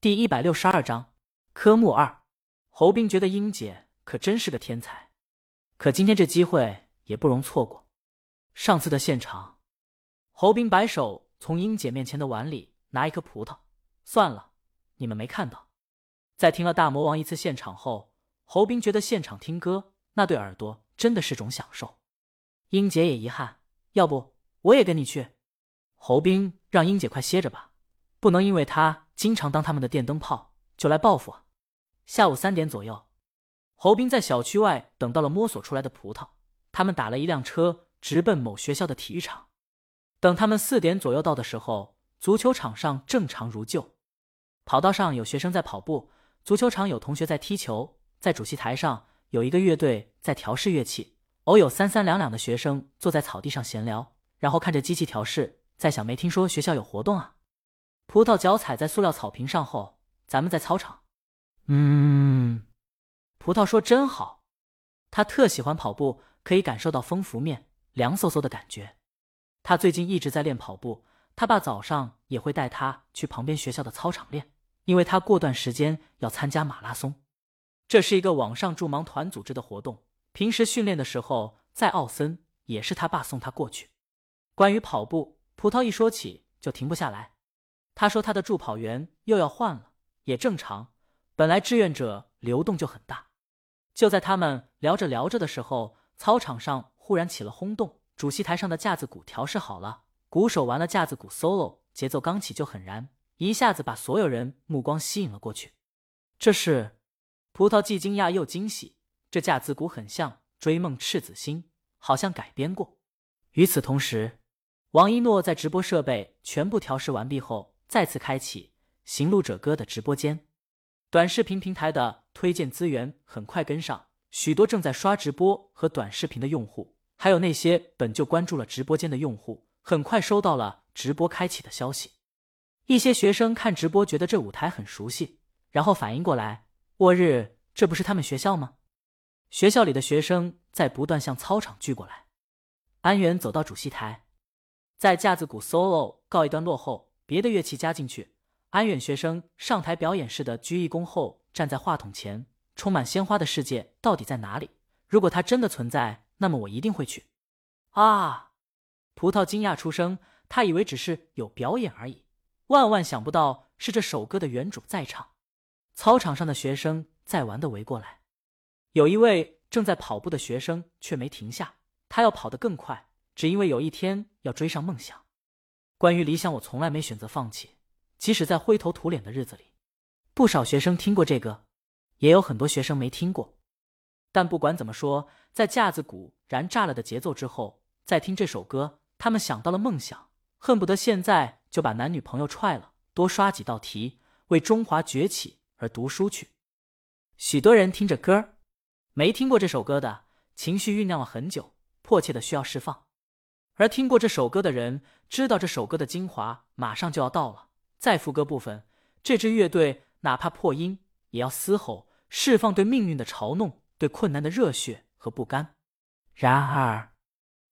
第一百六十二章，科目二。侯斌觉得英姐可真是个天才，可今天这机会也不容错过。上次的现场，侯斌摆手从英姐面前的碗里拿一颗葡萄，算了，你们没看到。在听了大魔王一次现场后，侯斌觉得现场听歌那对耳朵真的是种享受。英姐也遗憾，要不我也跟你去。侯斌让英姐快歇着吧，不能因为她。经常当他们的电灯泡，就来报复。下午三点左右，侯斌在小区外等到了摸索出来的葡萄。他们打了一辆车，直奔某学校的体育场。等他们四点左右到的时候，足球场上正常如旧。跑道上有学生在跑步，足球场有同学在踢球，在主席台上有一个乐队在调试乐器。偶有三三两两的学生坐在草地上闲聊，然后看着机器调试，在想：没听说学校有活动啊？葡萄脚踩在塑料草坪上后，咱们在操场。嗯，葡萄说真好，他特喜欢跑步，可以感受到风拂面凉飕飕的感觉。他最近一直在练跑步，他爸早上也会带他去旁边学校的操场练，因为他过段时间要参加马拉松。这是一个网上助盲团组织的活动，平时训练的时候在奥森，也是他爸送他过去。关于跑步，葡萄一说起就停不下来。他说：“他的助跑员又要换了，也正常。本来志愿者流动就很大。”就在他们聊着聊着的时候，操场上忽然起了轰动。主席台上的架子鼓调试好了，鼓手玩了架子鼓 solo，节奏刚起就很燃，一下子把所有人目光吸引了过去。这是葡萄既惊讶又惊喜。这架子鼓很像《追梦赤子心》，好像改编过。与此同时，王一诺在直播设备全部调试完毕后。再次开启《行路者歌》的直播间，短视频平台的推荐资源很快跟上，许多正在刷直播和短视频的用户，还有那些本就关注了直播间的用户，很快收到了直播开启的消息。一些学生看直播觉得这舞台很熟悉，然后反应过来：“我日，这不是他们学校吗？”学校里的学生在不断向操场聚过来。安源走到主席台，在架子鼓 solo 告一段落后。别的乐器加进去，安远学生上台表演似的鞠一躬后，站在话筒前。充满鲜花的世界到底在哪里？如果它真的存在，那么我一定会去。啊！葡萄惊讶出声，他以为只是有表演而已，万万想不到是这首歌的原主在唱。操场上的学生在玩的围过来，有一位正在跑步的学生却没停下，他要跑得更快，只因为有一天要追上梦想。关于理想，我从来没选择放弃，即使在灰头土脸的日子里。不少学生听过这个，也有很多学生没听过。但不管怎么说，在架子鼓燃炸了的节奏之后，再听这首歌，他们想到了梦想，恨不得现在就把男女朋友踹了，多刷几道题，为中华崛起而读书去。许多人听着歌，没听过这首歌的情绪酝酿了很久，迫切的需要释放。而听过这首歌的人知道，这首歌的精华马上就要到了。在副歌部分，这支乐队哪怕破音也要嘶吼，释放对命运的嘲弄、对困难的热血和不甘。然而，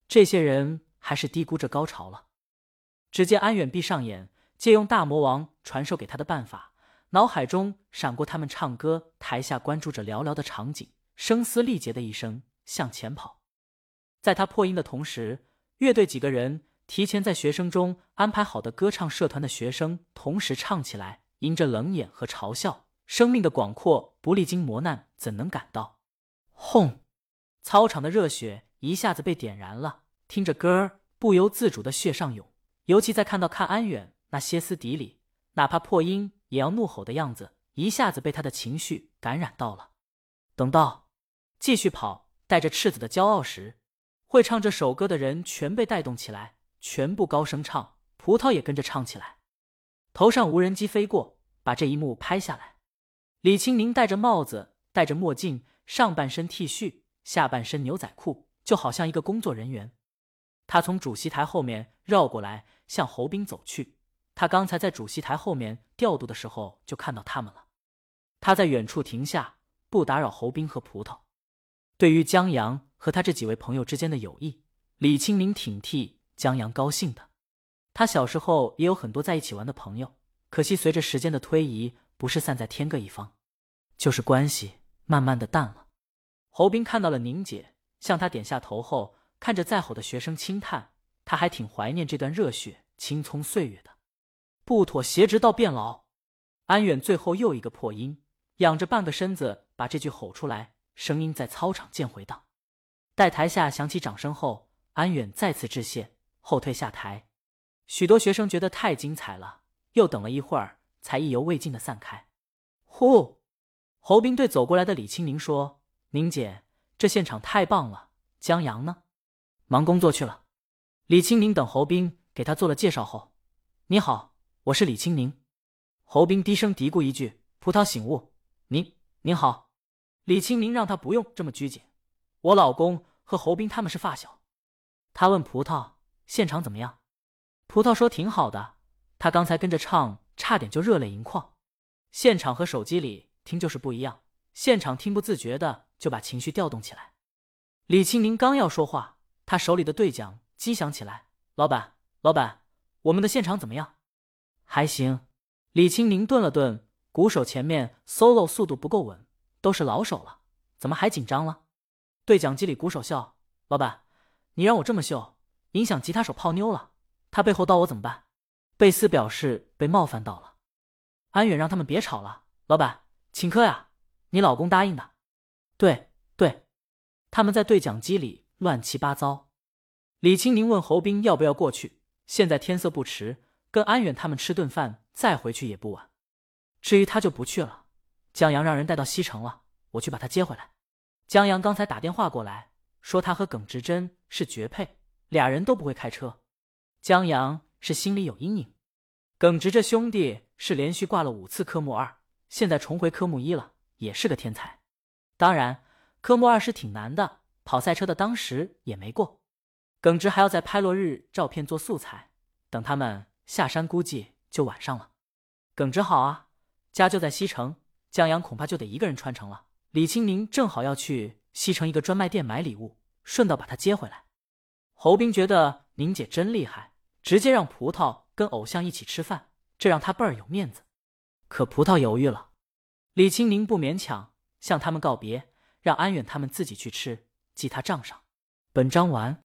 这些人还是低估这高潮了。只见安远闭上眼，借用大魔王传授给他的办法，脑海中闪过他们唱歌，台下关注着寥寥的场景，声嘶力竭的一声向前跑。在他破音的同时。乐队几个人提前在学生中安排好的歌唱社团的学生同时唱起来，迎着冷眼和嘲笑，生命的广阔不历经磨难怎能感到？轰！操场的热血一下子被点燃了，听着歌儿不由自主的血上涌。尤其在看到看安远那歇斯底里，哪怕破音也要怒吼的样子，一下子被他的情绪感染到了。等到继续跑，带着赤子的骄傲时。会唱这首歌的人全被带动起来，全部高声唱，葡萄也跟着唱起来。头上无人机飞过，把这一幕拍下来。李清明戴着帽子，戴着墨镜，上半身 T 恤，下半身牛仔裤，就好像一个工作人员。他从主席台后面绕过来，向侯斌走去。他刚才在主席台后面调度的时候，就看到他们了。他在远处停下，不打扰侯斌和葡萄。对于江阳。和他这几位朋友之间的友谊，李清明挺替江阳高兴的。他小时候也有很多在一起玩的朋友，可惜随着时间的推移，不是散在天各一方，就是关系慢慢的淡了。侯斌看到了宁姐，向她点下头后，看着在吼的学生轻叹：“他还挺怀念这段热血青葱岁月的，不妥协直到变老。”安远最后又一个破音，仰着半个身子把这句吼出来，声音在操场间回荡。待台下响起掌声后，安远再次致谢，后退下台。许多学生觉得太精彩了，又等了一会儿，才意犹未尽的散开。呼，侯斌对走过来的李青宁说：“宁姐，这现场太棒了。江阳呢？忙工作去了。”李青宁等侯斌给他做了介绍后：“你好，我是李青宁。”侯斌低声嘀咕一句：“葡萄醒悟，您您好。”李青宁让他不用这么拘谨。我老公和侯斌他们是发小。他问葡萄：“现场怎么样？”葡萄说：“挺好的，他刚才跟着唱，差点就热泪盈眶。现场和手机里听就是不一样，现场听不自觉的就把情绪调动起来。”李青宁刚要说话，他手里的对讲机响起来：“老板，老板，我们的现场怎么样？”“还行。”李青宁顿了顿，鼓手前面 solo 速度不够稳，都是老手了，怎么还紧张了？对讲机里鼓手笑：“老板，你让我这么秀，影响吉他手泡妞了。”他背后刀我怎么办？贝斯表示被冒犯到了。安远让他们别吵了。老板，请客呀！你老公答应的。对对，他们在对讲机里乱七八糟。李青宁问侯斌要不要过去。现在天色不迟，跟安远他们吃顿饭再回去也不晚。至于他就不去了。江阳让人带到西城了，我去把他接回来。江阳刚才打电话过来，说他和耿直真是绝配，俩人都不会开车。江阳是心里有阴影，耿直这兄弟是连续挂了五次科目二，现在重回科目一了，也是个天才。当然，科目二是挺难的，跑赛车的当时也没过。耿直还要在拍落日照片做素材，等他们下山估计就晚上了。耿直好啊，家就在西城，江阳恐怕就得一个人穿城了。李青宁正好要去西城一个专卖店买礼物，顺道把他接回来。侯斌觉得宁姐真厉害。直接让葡萄跟偶像一起吃饭，这让他倍儿有面子。可葡萄犹豫了。李青宁不勉强，向他们告别，让安远他们自己去吃，记他账上。本章完。